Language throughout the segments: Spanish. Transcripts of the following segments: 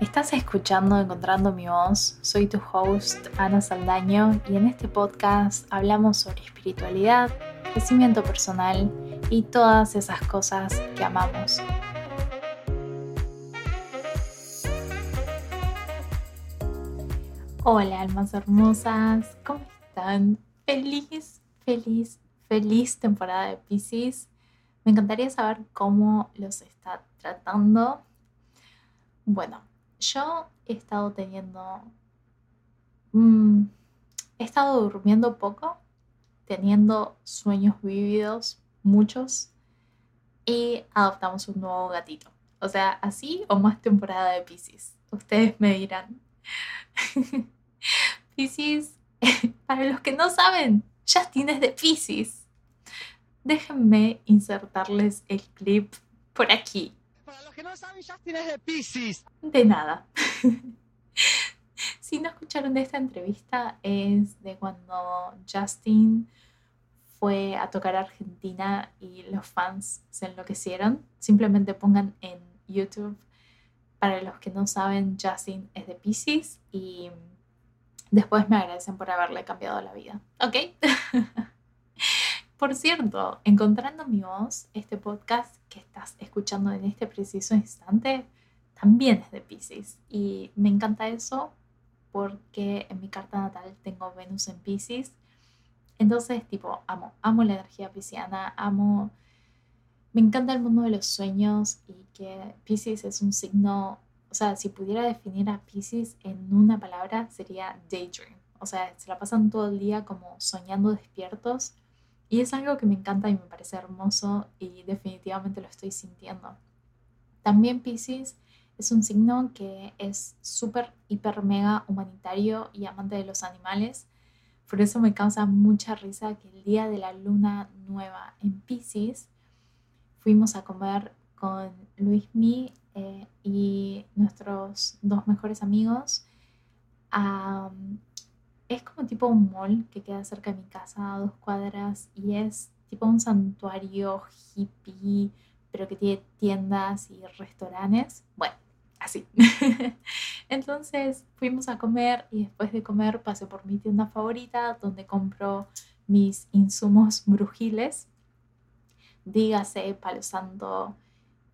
Estás escuchando Encontrando mi voz, soy tu host Ana Saldaño y en este podcast hablamos sobre espiritualidad, crecimiento personal y todas esas cosas que amamos. Hola almas hermosas, ¿cómo están? Feliz, feliz, feliz temporada de Pisces. Me encantaría saber cómo los está tratando. Bueno, yo he estado teniendo... Mm, he estado durmiendo poco, teniendo sueños vívidos, muchos, y adoptamos un nuevo gatito. O sea, así o más temporada de Pisces. Ustedes me dirán. Pisces, para los que no saben, Justin es de Pisces. Déjenme insertarles el clip por aquí. Para los que no saben, Justin es de Pisces. De nada. si no escucharon de esta entrevista, es de cuando Justin fue a tocar a Argentina y los fans se enloquecieron. Simplemente pongan en YouTube. Para los que no saben, Justin es de Pisces y después me agradecen por haberle cambiado la vida. ¿Ok? Por cierto, Encontrando mi voz, este podcast que estás escuchando en este preciso instante, también es de Pisces. Y me encanta eso porque en mi carta natal tengo Venus en Pisces. Entonces, tipo, amo, amo la energía pisciana, amo... Me encanta el mundo de los sueños y que Pisces es un signo, o sea, si pudiera definir a Pisces en una palabra sería daydream. O sea, se la pasan todo el día como soñando despiertos y es algo que me encanta y me parece hermoso y definitivamente lo estoy sintiendo. También Pisces es un signo que es súper, hiper, mega humanitario y amante de los animales. Por eso me causa mucha risa que el día de la luna nueva en Pisces fuimos a comer con Luis Mi eh, y nuestros dos mejores amigos es como tipo un mall que queda cerca de mi casa a dos cuadras y es tipo un santuario hippie, pero que tiene tiendas y restaurantes. Bueno, así. Entonces fuimos a comer y después de comer pasé por mi tienda favorita donde compro mis insumos brujiles. Dígase palo santo,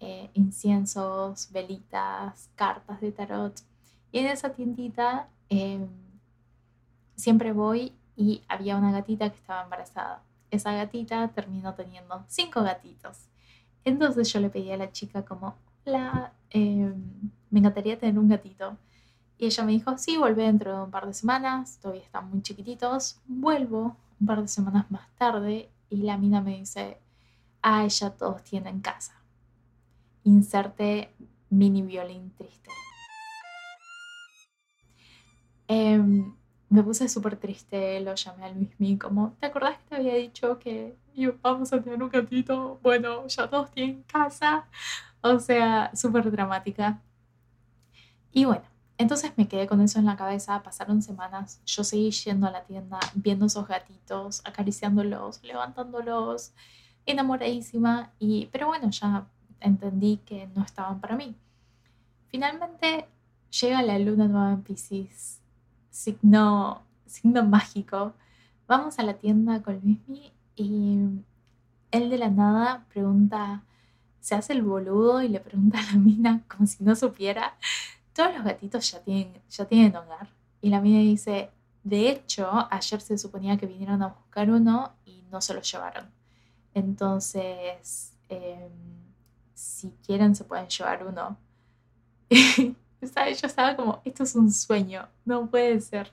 eh, inciensos, velitas, cartas de tarot. Y en esa tiendita... Em, siempre voy y había una gatita que estaba embarazada. Esa gatita terminó teniendo cinco gatitos. Entonces yo le pedí a la chica como, hola, em, me encantaría tener un gatito. Y ella me dijo, sí, vuelve dentro de un par de semanas, todavía están muy chiquititos. Vuelvo un par de semanas más tarde y la mina me dice, ah, ya todos tienen casa. Inserte mini violín triste. Eh, me puse súper triste, lo llamé a Luismi como, ¿te acordás que te había dicho que vamos a tener un gatito? Bueno, ya todos tienen casa. O sea, súper dramática. Y bueno, entonces me quedé con eso en la cabeza, pasaron semanas, yo seguí yendo a la tienda, viendo esos gatitos, acariciándolos, levantándolos, enamoradísima, y, pero bueno, ya entendí que no estaban para mí. Finalmente llega la luna nueva en Pisces signo, signo mágico. Vamos a la tienda con Luismi y él de la nada pregunta, se hace el boludo y le pregunta a la mina como si no supiera, todos los gatitos ya tienen, ya tienen hogar. Y la mina dice, de hecho, ayer se suponía que vinieron a buscar uno y no se lo llevaron. Entonces, em, si quieren, se pueden llevar uno. Yo estaba como, esto es un sueño, no puede ser.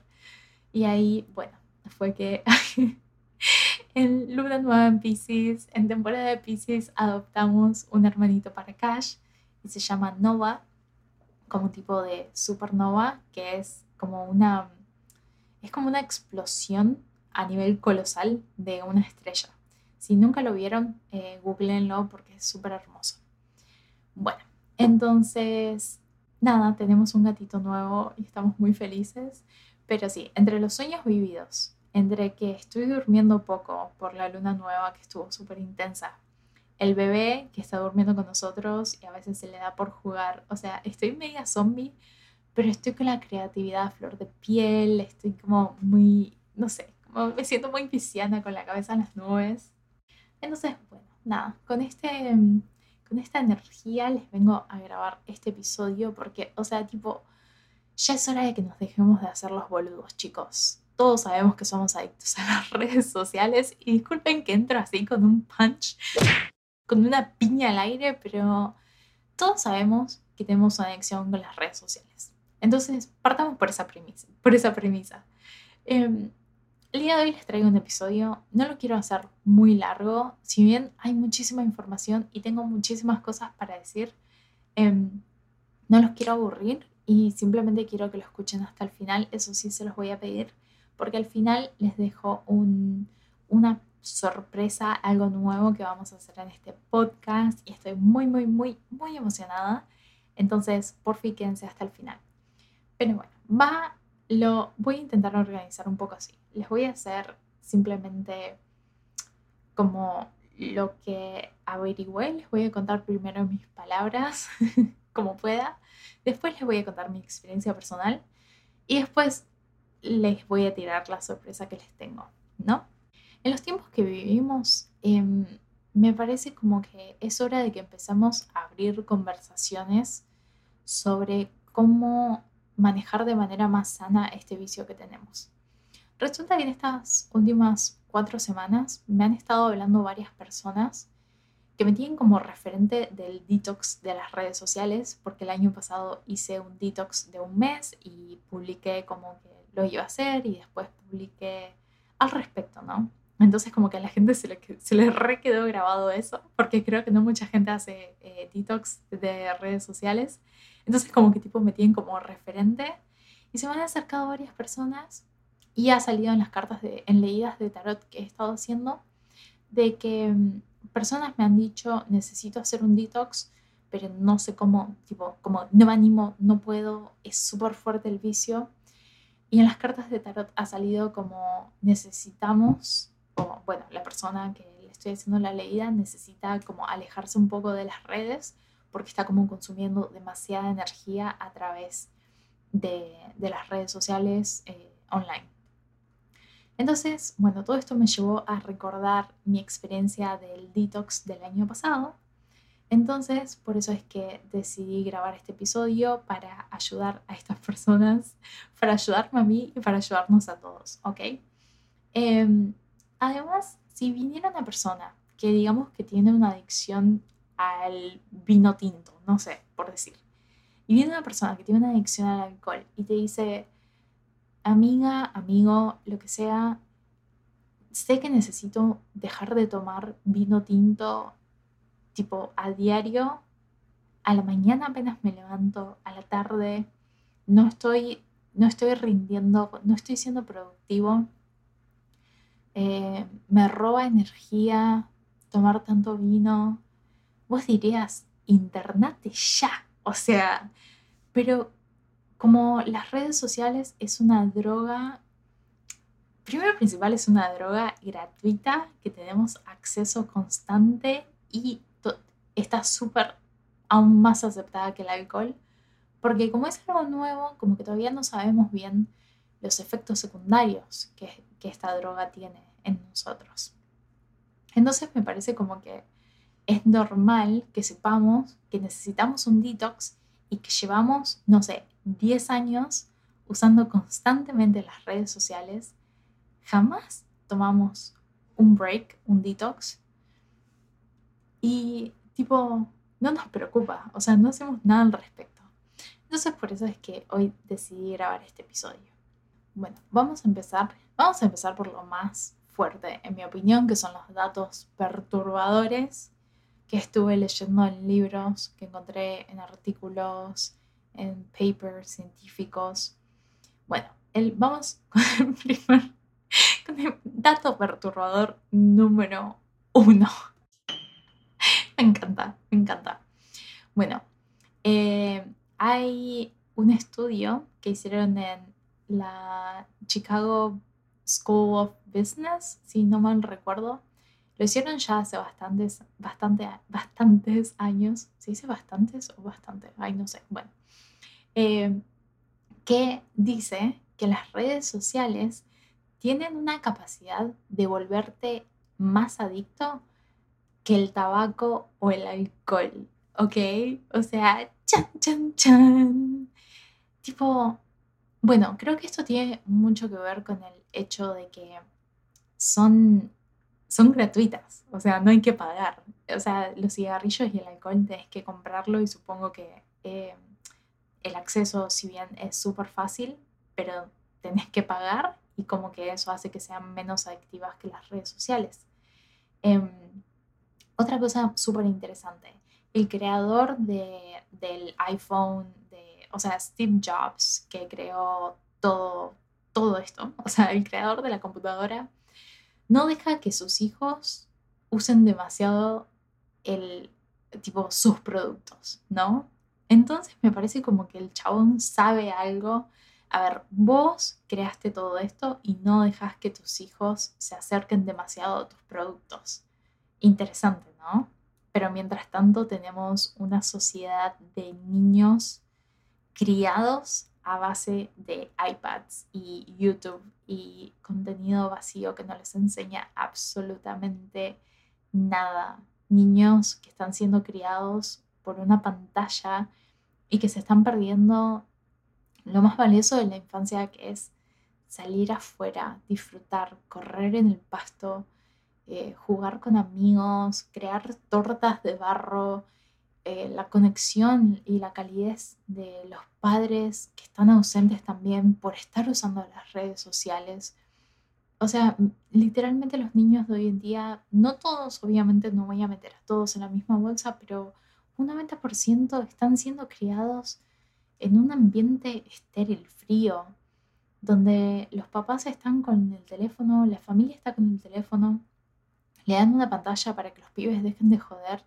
Y ahí, bueno, fue que en Luna Nueva en Pisces, en temporada de Pisces, adoptamos un hermanito para Cash y se llama Nova, como un tipo de supernova, que es como una, es como una explosión a nivel colosal de una estrella. Si nunca lo vieron, eh, googleenlo porque es súper hermoso. Bueno, entonces nada, tenemos un gatito nuevo y estamos muy felices. Pero sí, entre los sueños vividos, entre que estoy durmiendo poco por la luna nueva que estuvo súper intensa, el bebé que está durmiendo con nosotros y a veces se le da por jugar, o sea, estoy media zombie pero estoy con la creatividad flor de piel, estoy como muy, no sé, como me siento muy pisciana con la cabeza en las nubes. Entonces, bueno, nada, con, este, con esta energía les vengo a grabar este episodio porque, o sea, tipo, ya es hora de que nos dejemos de hacer los boludos, chicos. Todos sabemos que somos adictos a las redes sociales y disculpen que entro así con un punch, con una piña al aire, pero todos sabemos que tenemos una adicción con las redes sociales. Entonces, partamos por esa premisa. Por esa premisa. Em, el día de hoy les traigo un episodio, no lo quiero hacer muy largo, si bien hay muchísima información y tengo muchísimas cosas para decir, em, no los quiero aburrir y simplemente quiero que lo escuchen hasta el final, eso sí se los voy a pedir, porque al final les dejo una sorpresa, algo nuevo que vamos a hacer en este podcast y estoy muy, muy, muy, muy emocionada. Entonces, por fin quédense hasta el final. Pero bueno, va, lo voy a intentar organizar un poco así. Les voy a hacer simplemente como lo que averigüé, les voy a contar primero mis palabras, como pueda. Después les voy a contar mi experiencia personal y después les voy a tirar la sorpresa que les tengo, ¿no? En los tiempos que vivimos, em, me parece como que es hora de que empezamos a abrir conversaciones sobre cómo manejar de manera más sana este vicio que tenemos. Resulta que en estas últimas cuatro semanas me han estado hablando varias personas que me tienen como referente del detox de las redes sociales, porque el año pasado hice un detox de un mes y publiqué como que lo iba a hacer y después publiqué al respecto, ¿no? Entonces como que a la gente se le, quedó grabado eso, porque creo que no mucha gente hace eh, detox de redes sociales. Entonces como que tipo me tienen como referente y se me han acercado varias personas y ha salido en las cartas de, en leídas de tarot que he estado haciendo de que mm, personas me han dicho necesito hacer un detox pero no sé cómo, tipo, como no me animo, no puedo, es súper fuerte el vicio. Y en las cartas de tarot ha salido como necesitamos como, bueno, la persona que le estoy haciendo la leída necesita como alejarse un poco de las redes porque está como consumiendo demasiada energía a través de, de las redes sociales eh, online. Entonces, bueno, todo esto me llevó a recordar mi experiencia del detox del año pasado. Entonces, por eso es que decidí grabar este episodio para ayudar a estas personas, para ayudarme a mí y para ayudarnos a todos, ¿ok? Eh, Además, si viniera una persona que digamos que tiene una adicción al vino tinto, no sé, por decir, y viene una persona que tiene una adicción al alcohol y te dice, amiga, amigo, lo que sea, sé que necesito dejar de tomar vino tinto tipo a diario, a la mañana apenas me levanto, a la tarde, no estoy, no estoy rindiendo, no estoy siendo productivo eh, me roba energía tomar tanto vino. Vos dirías, internate ya. O sea, pero como las redes sociales es una droga, primero principal es una droga gratuita que tenemos acceso constante y está súper aún más aceptada que el alcohol, porque como es algo nuevo, como que todavía no sabemos bien los efectos secundarios que, que esta droga tiene en nosotros. Entonces me parece como que es normal que sepamos que necesitamos un detox y que llevamos, no sé, 10 años usando constantemente las redes sociales, jamás tomamos un break, un detox y tipo, no nos preocupa, o sea, no hacemos nada al respecto. Entonces por eso es que hoy decidí grabar este episodio. Bueno, vamos a empezar Vamos a empezar por lo más fuerte, en mi opinión, que son los datos perturbadores que estuve leyendo en libros, que encontré en artículos, en papers científicos. Bueno, el, vamos con el primer dato perturbador número uno. Me encanta, me encanta. Bueno, eh, hay un estudio que hicieron en la Chicago School of Business, si no mal recuerdo. Lo hicieron ya hace bastantes, bastante, bastantes años. ¿Se dice bastantes o bastante? Ay, no sé. Bueno. Eh, que dice que las redes sociales tienen una capacidad de volverte más adicto que el tabaco o el alcohol, ¿ok? O sea, chan, chan, chan. Tipo, bueno, creo que esto tiene mucho que ver con el hecho de que son, son gratuitas, o sea, no hay que pagar. O sea, los cigarrillos y el alcohol tenés que comprarlo y supongo que eh, el acceso, si bien es súper fácil, pero tenés que pagar y como que eso hace que sean menos adictivas que las redes sociales. Em, otra cosa súper interesante, el creador de, del iPhone, de, o sea, Steve Jobs, que creó todo, todo esto, o sea, el creador de la computadora, no deja que sus hijos usen demasiado el tipo sus productos, ¿no? Entonces me parece como que el chabón sabe algo. A ver, vos creaste todo esto y no dejas que tus hijos se acerquen demasiado a tus productos. Interesante, ¿no? Pero mientras tanto tenemos una sociedad de niños criados a base de iPads y YouTube y contenido vacío que no les enseña absolutamente nada. Niños que están siendo criados por una pantalla y que se están perdiendo lo más valioso de la infancia que es salir afuera, disfrutar, correr en el pasto, eh, jugar con amigos, crear tortas de barro, eh, la conexión y la calidez de los padres que están ausentes también por estar usando las redes sociales. O sea, literalmente los niños de hoy en día, no todos, obviamente no voy a meter a todos en la misma bolsa, pero un 90% están siendo criados en un ambiente estéril, frío, donde los papás están con el teléfono, la familia está con el teléfono, le dan una pantalla para que los pibes dejen de joder,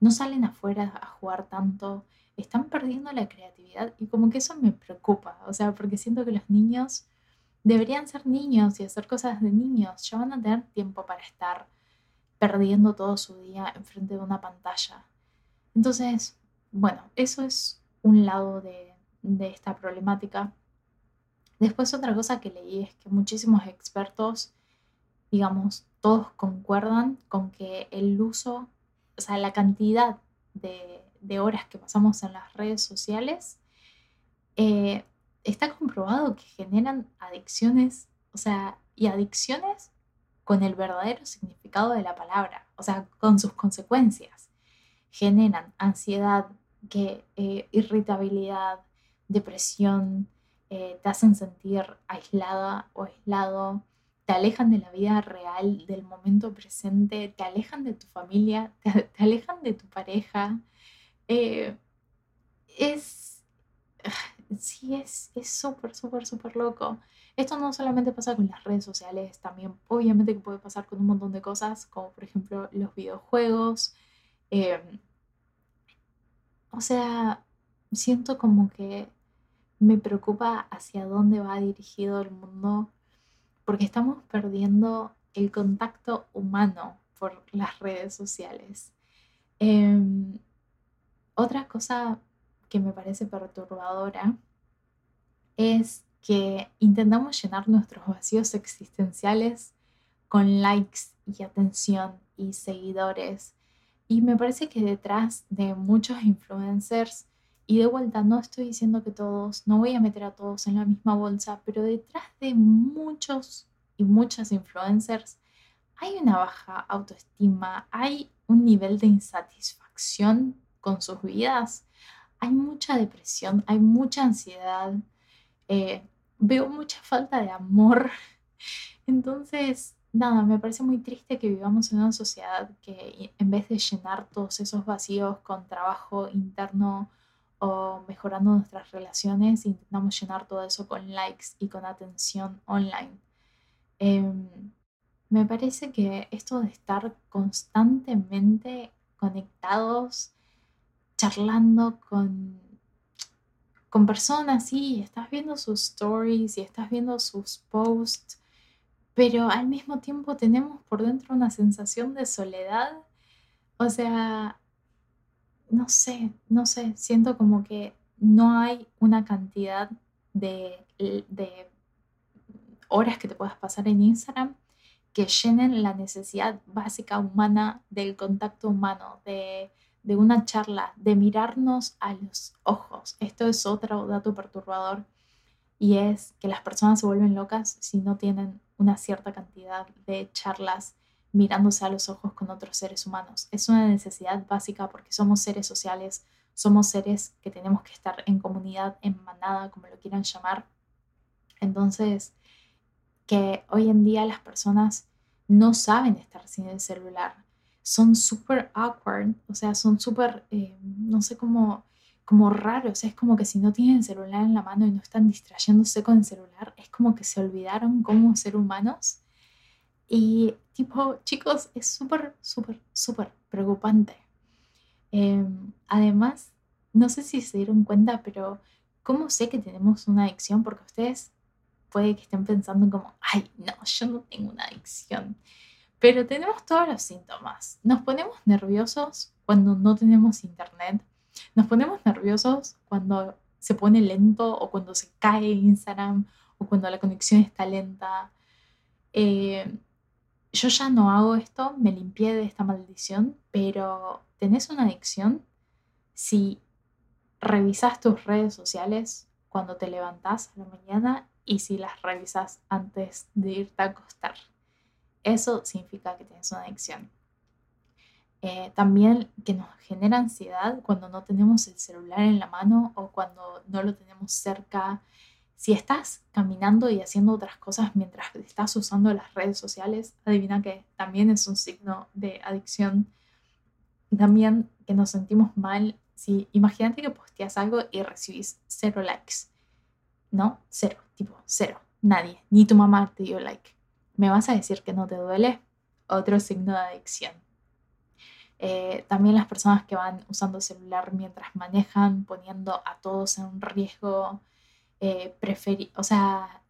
no salen afuera a jugar tanto, están perdiendo la creatividad y como que eso me preocupa, o sea, porque siento que los niños deberían ser niños y hacer cosas de niños, ya van a tener tiempo para estar perdiendo todo su día enfrente de una pantalla. Entonces, bueno, eso es un lado de, esta problemática. Después otra cosa que leí es que muchísimos expertos, digamos, todos concuerdan con que el uso, o sea, la cantidad de, horas que pasamos en las redes sociales, eh, está comprobado que generan adicciones, o sea, y adicciones con el verdadero significado de la palabra, o sea, con sus consecuencias. Generan ansiedad, que, eh, irritabilidad, depresión, eh, te hacen sentir aislada o aislado, te alejan de la vida real, del momento presente, te alejan de tu familia, te, alejan de tu pareja. Eh, es, sí, es súper, súper, súper loco. Esto no solamente pasa con las redes sociales, también obviamente puede pasar con un montón de cosas, como por ejemplo los videojuegos. Em, o sea, siento como que me preocupa hacia dónde va dirigido el mundo porque estamos perdiendo el contacto humano por las redes sociales. Em, otra cosa que me parece perturbadora es que intentamos llenar nuestros vacíos existenciales con likes y atención y seguidores. Y me parece que detrás de muchos influencers y de vuelta, no estoy diciendo que todos, no voy a meter a todos en la misma bolsa, pero detrás de muchos y muchas influencers hay una baja autoestima, hay un nivel de insatisfacción con sus vidas, hay mucha depresión, hay mucha ansiedad, eh, veo mucha falta de amor. Entonces, nada, me parece muy triste que vivamos en una sociedad que en vez de llenar todos esos vacíos con trabajo interno, o mejorando nuestras relaciones, intentamos llenar todo eso con likes y con atención online. Em, me parece que esto de estar constantemente conectados, charlando con, con personas, sí, estás viendo sus stories y estás viendo sus posts, pero al mismo tiempo tenemos por dentro una sensación de soledad. O sea, no sé, no sé, siento como que no hay una cantidad de, de horas que te puedas pasar en Instagram que llenen la necesidad básica humana del contacto humano, de, de una charla, de mirarnos a los ojos. Esto es otro dato perturbador y es que las personas se vuelven locas si no tienen una cierta cantidad de charlas mirándose a los ojos con otros seres humanos. Es una necesidad básica porque somos seres sociales, somos seres que tenemos que estar en comunidad, en manada, como lo quieran llamar. Entonces, que hoy en día las personas no saben estar sin el celular. Son súper awkward, o sea, son súper, eh, no sé cómo, como raros. Es como que si no tienen el celular en la mano y no están distrayéndose con el celular, es como que se olvidaron cómo ser humanos. Y tipo, chicos, es súper, súper, súper preocupante. Em, además, no sé si se dieron cuenta, pero ¿cómo sé que tenemos una adicción? Porque ustedes puede que estén pensando como, ay, no, yo no tengo una adicción. Pero tenemos todos los síntomas. Nos ponemos nerviosos cuando no tenemos internet. Nos ponemos nerviosos cuando se pone lento o cuando se cae Instagram o cuando la conexión está lenta. Eh, yo ya no hago esto, me limpié de esta maldición, pero tenés una adicción si revisas tus redes sociales cuando te levantás a la mañana y si las revisas antes de irte a acostar. Eso significa que tienes una adicción. Eh, también que nos genera ansiedad cuando no tenemos el celular en la mano o cuando no lo tenemos cerca. Si estás caminando y haciendo otras cosas mientras estás usando las redes sociales, adivina que también es un signo de adicción. También que nos sentimos mal. Si imagínate que posteas algo y recibís cero likes. ¿No? Cero tipo cero, nadie, ni tu mamá te dio like. ¿Me vas a decir que no te duele? Otro signo de adicción. Eh, también las personas que van usando celular mientras manejan, poniendo a todos en un riesgo, eh, o sea,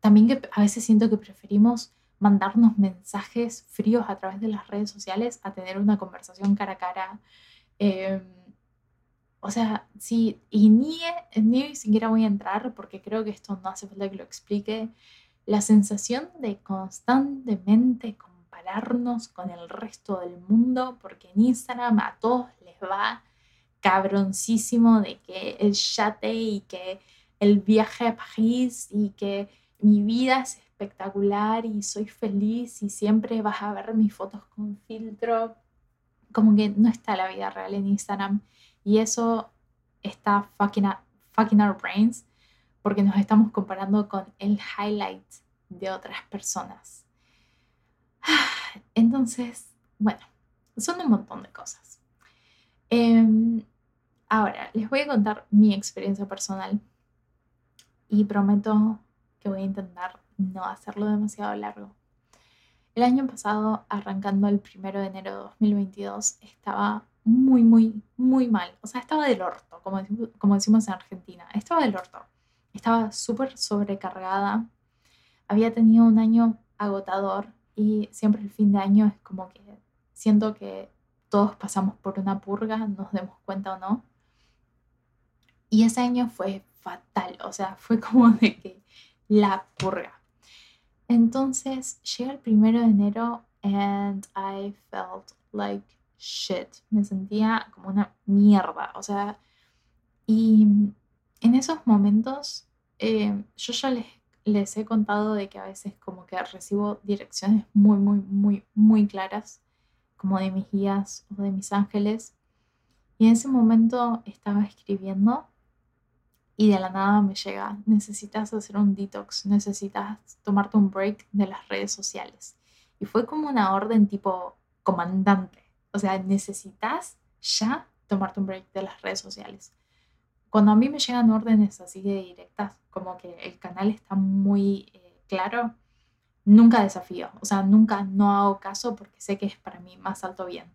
también que a veces siento que preferimos mandarnos mensajes fríos a través de las redes sociales a tener una conversación cara a cara. Em, o sea, sí, y ni, ni siquiera voy a entrar porque creo que esto no hace falta que lo explique. La sensación de constantemente compararnos con el resto del mundo, porque en Instagram a todos les va cabroncísimo de que el yate y que el viaje a París y que mi vida es espectacular y soy feliz y siempre vas a ver mis fotos con filtro. Como que no está la vida real en Instagram. Y eso está fucking, fucking our brains porque nos estamos comparando con el highlight de otras personas. Entonces, bueno, son un montón de cosas. Em, ahora, les voy a contar mi experiencia personal y prometo que voy a intentar no hacerlo demasiado largo. El año pasado, arrancando el primero de enero de 2022, estaba muy, muy, muy mal. O sea, estaba del orto, como, como decimos en Argentina. Estaba del orto. Estaba súper sobrecargada. Había tenido un año agotador y siempre el fin de año es como que siento que todos pasamos por una purga, nos demos cuenta o no. Y ese año fue fatal, o sea, fue como de que la purga. Entonces llega el primero de enero and I felt like shit, me sentía como una mierda, o sea, y en esos momentos eh, yo ya les, les he contado de que a veces como que recibo direcciones muy, muy, muy, muy claras, como de mis guías o de mis ángeles, y en ese momento estaba escribiendo y de la nada me llega, necesitas hacer un detox, necesitas tomarte un break de las redes sociales. Y fue como una orden tipo comandante, o sea, necesitas ya tomarte un break de las redes sociales. Cuando a mí me llegan órdenes así de directas, como que el canal está muy eh, claro, nunca desafío, o sea, nunca no hago caso porque sé que es para mí más alto bien.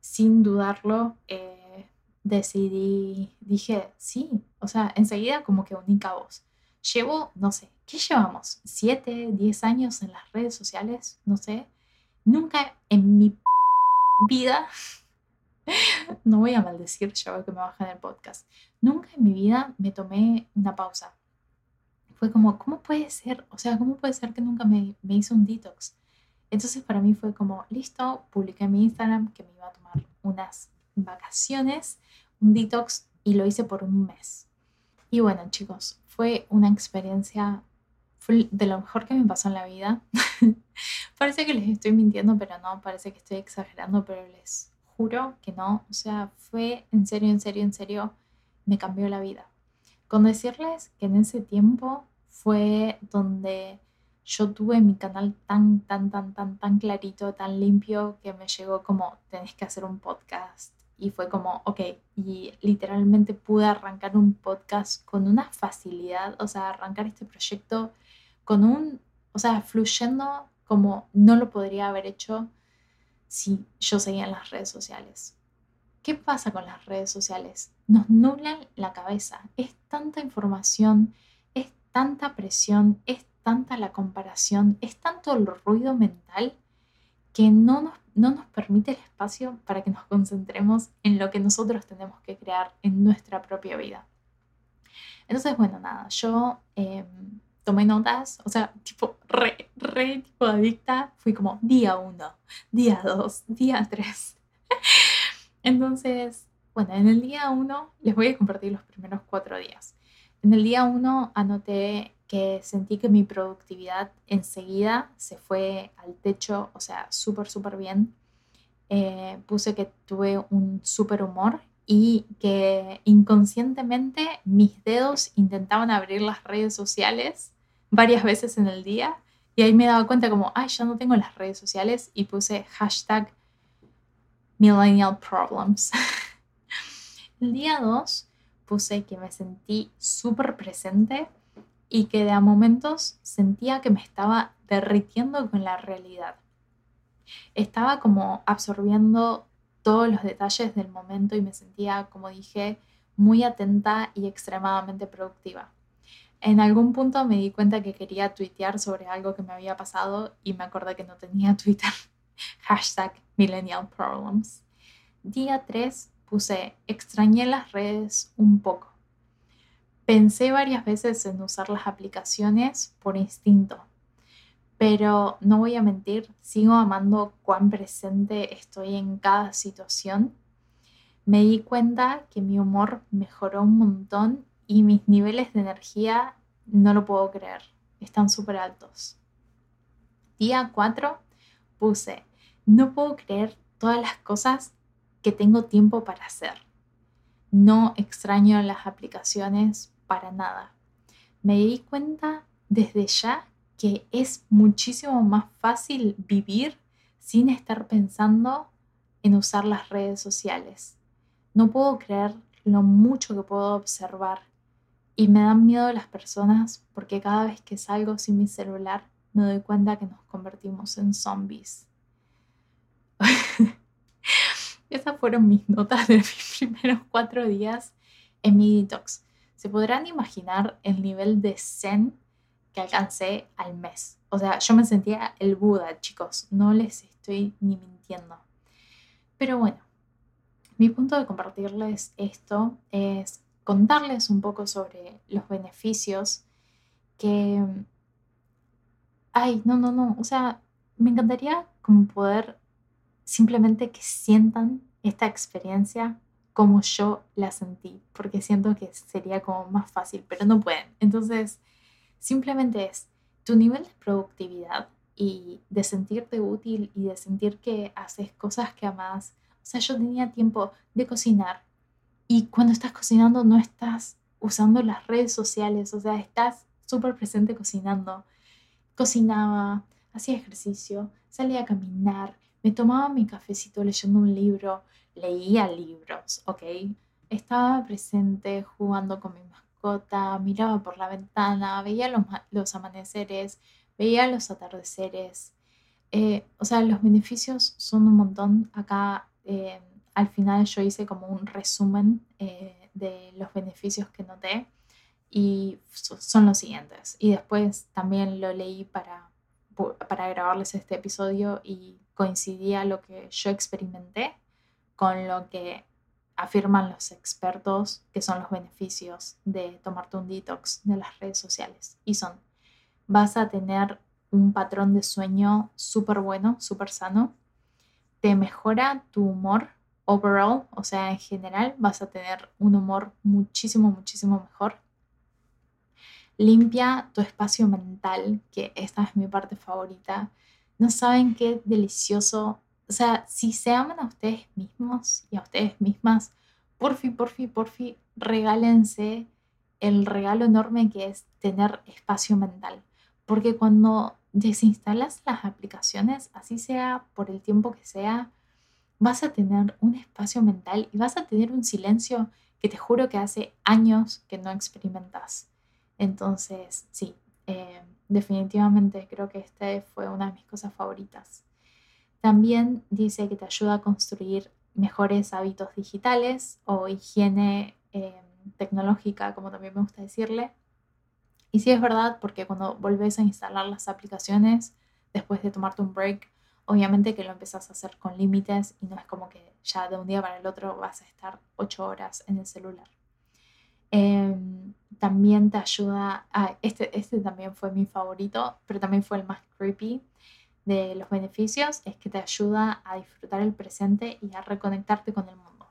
Sin dudarlo, eh, decidí, dije, sí, o sea, enseguida como que uní cabos. Llevo, no sé, ¿qué llevamos? ¿Siete, diez años en las redes sociales? No sé. Nunca en mi vida, no voy a maldecir yo que me bajan el podcast, nunca en mi vida me tomé una pausa. fue como, ¿cómo puede ser? O sea, ¿cómo puede ser que nunca me, me hice un detox? Entonces para mí fue como, listo, publiqué en mi Instagram que me iba a tomar unas vacaciones, un detox, y lo hice por un mes. Y bueno, chicos, fue una experiencia de lo mejor que me pasó en la vida. parece que les estoy mintiendo, pero no, parece que estoy exagerando, pero les juro que no. O sea, fue en serio, en serio, en serio, me cambió la vida. Con decirles que en ese tiempo fue donde yo tuve mi canal tan, tan, tan, tan, tan clarito, tan limpio, que me llegó como, tenés que hacer un podcast. Y fue como, ok, y literalmente pude arrancar un podcast con una facilidad, o sea, arrancar este proyecto con un, o sea, fluyendo como no lo podría haber hecho si yo seguía en las redes sociales. ¿Qué pasa con las redes sociales? Nos nublan la cabeza. Es tanta información, es tanta presión, es tanta la comparación, es tanto el ruido mental que no nos, no nos permite el espacio para que nos concentremos en lo que nosotros tenemos que crear en nuestra propia vida. Entonces, bueno, nada, yo em, tomé notas, o sea, tipo, re, re tipo adicta, fui como día uno, día dos, día tres. Entonces, bueno, en el día uno les voy a compartir los primeros cuatro días. En el día uno anoté que sentí que mi productividad enseguida se fue al techo, o sea, súper, súper bien. Eh, puse que tuve un súper humor y que inconscientemente mis dedos intentaban abrir las redes sociales varias veces en el día y ahí me daba cuenta como, ay, ya no tengo las redes sociales y puse hashtag millennial problems. el día 2 puse que me sentí súper presente y que de a momentos sentía que me estaba derritiendo con la realidad. Estaba como absorbiendo todos los detalles del momento y me sentía, como dije, muy atenta y extremadamente productiva. En algún punto me di cuenta que quería tuitear sobre algo que me había pasado y me acordé que no tenía Twitter. Hashtag Millennial. Día 3 puse extrañé las redes un poco. Pensé varias veces en usar las aplicaciones por instinto, pero no voy a mentir, sigo amando cuán presente estoy en cada situación. Me di cuenta que mi humor mejoró un montón y mis niveles de energía no lo puedo creer, están súper altos. Día 4 puse, no puedo creer todas las cosas que tengo tiempo para hacer. No extraño las aplicaciones para nada. Me di cuenta desde ya que es muchísimo más fácil vivir sin estar pensando en usar las redes sociales. No puedo creer lo mucho que puedo observar y me dan miedo las personas porque cada vez que salgo sin mi celular me doy cuenta que nos convertimos en zombies. Esas fueron mis notas de mis primeros cuatro días en mi detox se podrán imaginar el nivel de zen que alcancé al mes. O sea, yo me sentía el Buda, chicos, no les estoy ni mintiendo. Pero bueno, mi punto de compartirles esto es contarles un poco sobre los beneficios que... Ay, no, no, no, o sea, me encantaría como poder simplemente que sientan esta experiencia como yo la sentí, porque siento que sería como más fácil, pero no pueden. Entonces, simplemente es tu nivel de productividad y de sentirte útil y de sentir que haces cosas que amas. O sea, yo tenía tiempo de cocinar y cuando estás cocinando no estás usando las redes sociales, o sea, estás súper presente cocinando. Cocinaba, hacía ejercicio, salía a caminar, me tomaba mi cafecito leyendo un libro, leía libros, ¿ok? Estaba presente jugando con mi mascota, miraba por la ventana, veía los, amaneceres, veía los atardeceres. Eh, o sea, los beneficios son un montón. Acá eh, al final yo hice como un resumen eh, de los beneficios que noté y son los siguientes. Y después también lo leí para, para grabarles este episodio y coincidía lo que yo experimenté con lo que afirman los expertos que son los beneficios de tomarte un detox de las redes sociales. Y son, vas a tener un patrón de sueño súper bueno, súper sano, te mejora tu humor overall, o sea, en general vas a tener un humor muchísimo, muchísimo mejor. Limpia tu espacio mental, que esta es mi parte favorita. No saben qué delicioso. O sea, si se aman a ustedes mismos y a ustedes mismas, porfi, porfi, porfi, regálense el regalo enorme que es tener espacio mental. Porque cuando desinstalas las aplicaciones, así sea por el tiempo que sea, vas a tener un espacio mental y vas a tener un silencio que te juro que hace años que no experimentas. Entonces, sí, eh, definitivamente creo que este fue una de mis cosas favoritas. También dice que te ayuda a construir mejores hábitos digitales o higiene eh, tecnológica, como también me gusta decirle. Y sí es verdad, porque cuando volvés a instalar las aplicaciones, después de tomarte un break, obviamente que lo empezás a hacer con límites y no es como que ya de un día para el otro vas a estar ocho horas en el celular. Em, también te ayuda, ah, este, este también fue mi favorito, pero también fue el más creepy de los beneficios, es que te ayuda a disfrutar el presente y a reconectarte con el mundo.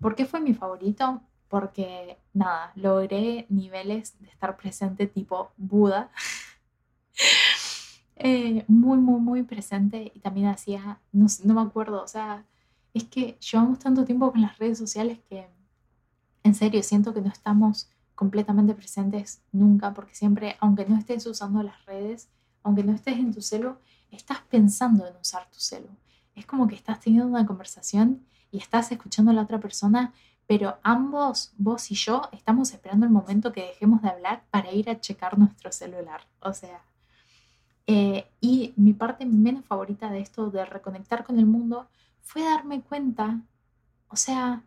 ¿Por qué fue mi favorito? Porque nada, logré niveles de estar presente tipo Buda. Eh, muy, muy, muy presente y también hacía, no, no me acuerdo, o sea, es que llevamos tanto tiempo con las redes sociales que en serio siento que no estamos completamente presentes nunca porque siempre, aunque no estés usando las redes, aunque no estés en tu celu, estás pensando en usar tu celu. Es como que estás teniendo una conversación y estás escuchando a la otra persona, pero ambos, vos y yo, estamos esperando el momento que dejemos de hablar para ir a checar nuestro celular. O sea, eh, y mi parte menos favorita de esto de reconectar con el mundo fue darme cuenta, o sea,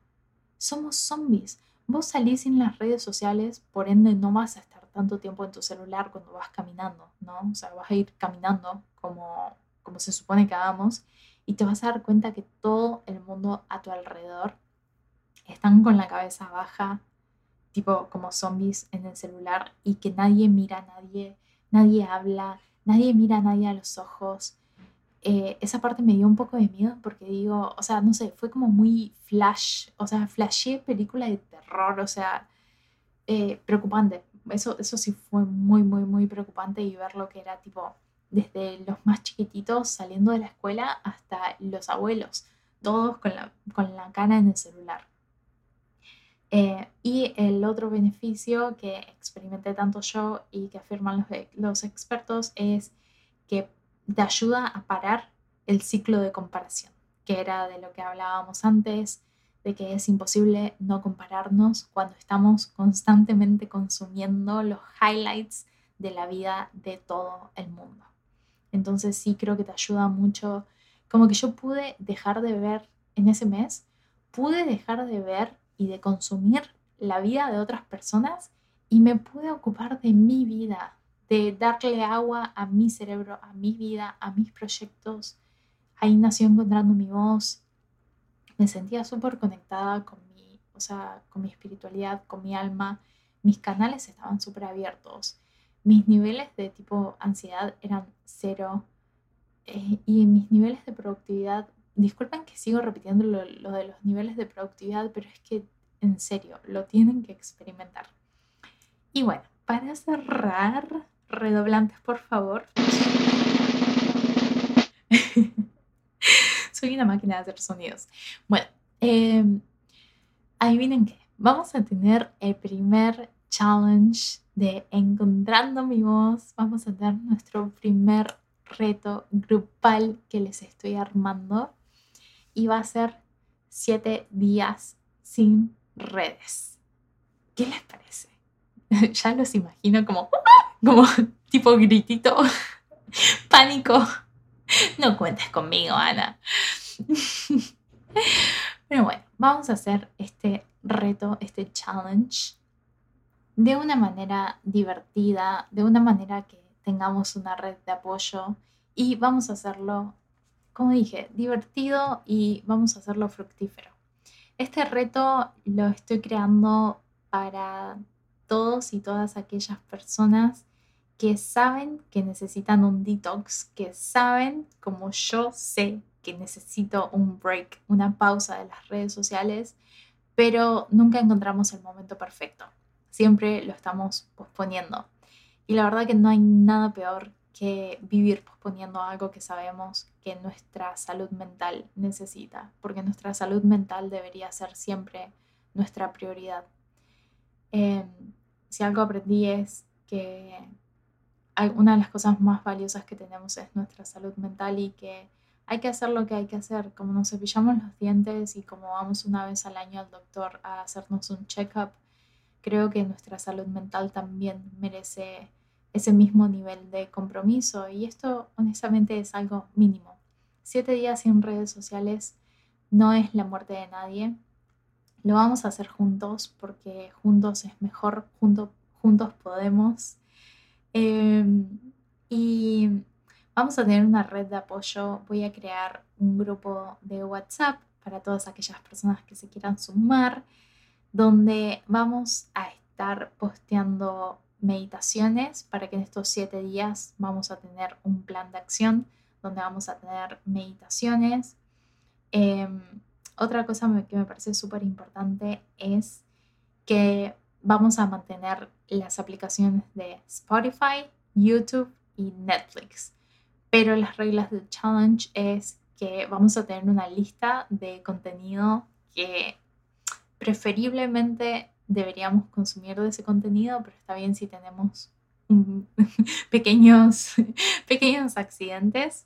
somos zombies. Vos salís en las redes sociales, por ende no vas a estar tanto tiempo en tu celular cuando vas caminando, ¿no? O sea, vas a ir caminando como, como se supone que hagamos y te vas a dar cuenta que todo el mundo a tu alrededor están con la cabeza baja, tipo como zombies en el celular y que nadie mira a nadie, nadie habla, nadie mira a nadie a los ojos. Eh, esa parte me dio un poco de miedo porque digo, o sea, no sé, fue como muy flash, o sea, flashé película de terror, o sea, eh, preocupante. Eso, eso sí fue muy, muy, muy preocupante y ver lo que era tipo desde los más chiquititos saliendo de la escuela hasta los abuelos, todos con la, con la cana en el celular. Eh, y el otro beneficio que experimenté tanto yo y que afirman los, los expertos es que te ayuda a parar el ciclo de comparación, que era de lo que hablábamos antes, de que es imposible no compararnos cuando estamos constantemente consumiendo los highlights de la vida de todo el mundo. Entonces sí creo que te ayuda mucho, como que yo pude dejar de ver en ese mes, pude dejar de ver y de consumir la vida de otras personas y me pude ocupar de mi vida, de darle agua a mi cerebro, a mi vida, a mis proyectos. Ahí nació encontrando mi voz. Me sentía súper conectada con mi, o sea, con mi espiritualidad, con mi alma. Mis canales estaban súper abiertos. Mis niveles de tipo ansiedad eran cero. Eh, y mis niveles de productividad disculpen que sigo repitiendo lo, de los niveles de productividad, pero es que en serio, lo tienen que experimentar. Y bueno, para cerrar, redoblantes por favor. Soy una máquina de hacer sonidos. Bueno, eh, adivinen qué. Vamos a tener el primer challenge de Encontrando mi voz. Vamos a tener nuestro primer reto grupal que les estoy armando va a ser siete días sin redes. ¿Qué les parece? ya los imagino como, como tipo gritito, pánico. No cuentes conmigo, Ana. Pero bueno, vamos a hacer este reto, este challenge de una manera divertida, de una manera que tengamos una red de apoyo y vamos a hacerlo como dije, divertido y vamos a hacerlo fructífero. Este reto lo estoy creando para todos y todas aquellas personas que saben que necesitan un detox, que saben, como yo sé, que necesito un break, una pausa de las redes sociales, pero nunca encontramos el momento perfecto. Siempre lo estamos posponiendo. Y la verdad que no hay nada peor que vivir posponiendo algo que sabemos que nuestra salud mental necesita, porque nuestra salud mental debería ser siempre nuestra prioridad. Em, si algo aprendí es que una de las cosas más valiosas que tenemos es nuestra salud mental y que hay que hacer lo que hay que hacer, como nos cepillamos los dientes y como vamos una vez al año al doctor a hacernos un check-up, creo que nuestra salud mental también merece ese mismo nivel de compromiso y esto honestamente es algo mínimo. Siete días sin redes sociales no es la muerte de nadie. Lo vamos a hacer juntos porque juntos es mejor, juntos podemos. Em, y vamos a tener una red de apoyo. Voy a crear un grupo de WhatsApp para todas aquellas personas que se quieran sumar, donde vamos a estar posteando meditaciones para que en estos siete días vamos a tener un plan de acción donde vamos a tener meditaciones. Em, otra cosa que me parece súper importante es que vamos a mantener las aplicaciones de Spotify, YouTube y Netflix. Pero las reglas del challenge es que vamos a tener una lista de contenido que preferiblemente deberíamos consumir de ese contenido, pero está bien si tenemos pequeños, pequeños accidentes.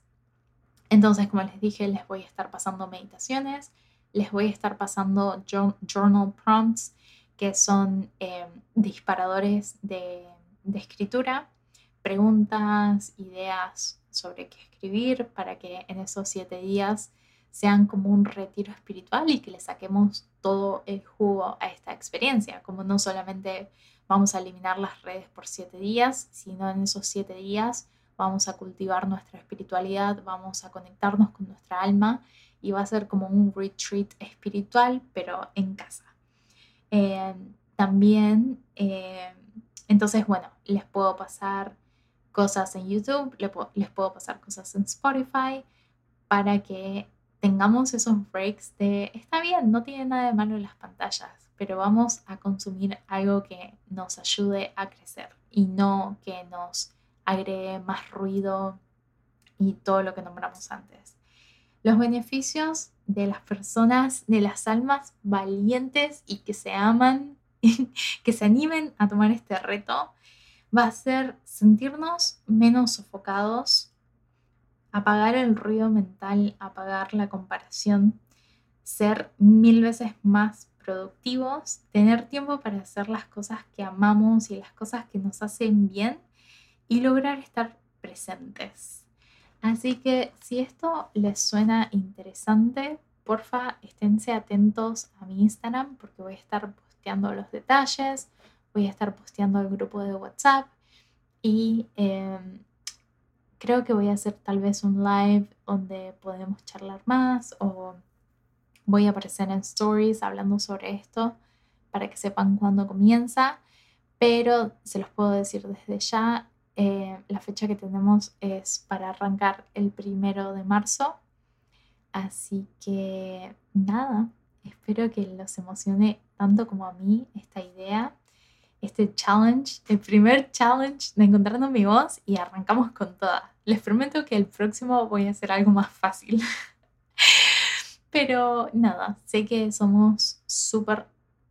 Entonces, como les dije, les voy a estar pasando meditaciones, les voy a estar pasando journal prompts, que son em, disparadores de, de escritura, preguntas, ideas sobre qué escribir para que en esos siete días sean como un retiro espiritual y que le saquemos todo el jugo a esta experiencia, como no solamente vamos a eliminar las redes por siete días, sino en esos siete días vamos a cultivar nuestra espiritualidad, vamos a conectarnos con nuestra alma y va a ser como un retreat espiritual, pero en casa. Eh, también, eh, entonces, bueno, les puedo pasar cosas en YouTube, les puedo pasar cosas en Spotify para que tengamos esos breaks de, está bien, no tiene nada de malo las pantallas, pero vamos a consumir algo que nos ayude a crecer y no que nos agregue más ruido y todo lo que nombramos antes. Los beneficios de las personas, de las almas valientes y que se aman, que se animen a tomar este reto, va a ser sentirnos menos sofocados apagar el ruido mental, apagar la comparación, ser mil veces más productivos, tener tiempo para hacer las cosas que amamos y las cosas que nos hacen bien y lograr estar presentes. Así que si esto les suena interesante, porfa, esténse atentos a mi Instagram porque voy a estar posteando los detalles, voy a estar posteando el grupo de WhatsApp y em, creo que voy a hacer tal vez un live donde podemos charlar más o voy a aparecer en stories hablando sobre esto para que sepan cuándo comienza, pero se los puedo decir desde ya, eh, la fecha que tenemos es para arrancar el primero de marzo, así que nada, espero que los emocione tanto como a mí esta idea este challenge, el primer challenge de encontrando mi voz y arrancamos con toda. Les prometo que el próximo voy a hacer algo más fácil. Pero nada, sé que somos súper,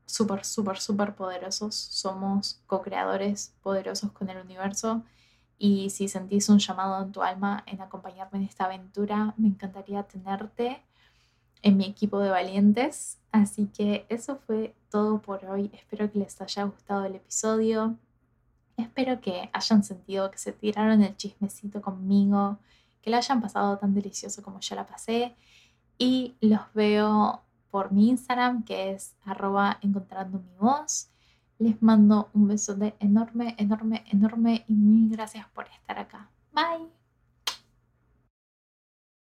súper, súper, súper poderosos. Somos co-creadores poderosos con el universo. Y si sentís un llamado en tu alma en acompañarme en esta aventura, me encantaría tenerte en mi equipo de valientes. Así que eso fue todo por hoy. Espero que les haya gustado el episodio. Espero que hayan sentido que se tiraron el chismecito conmigo, que la hayan pasado tan delicioso como yo la pasé. Y los veo por mi Instagram, que es arroba encontrando mi voz. Les mando un beso de enorme, enorme, enorme y mil gracias por estar acá. Bye.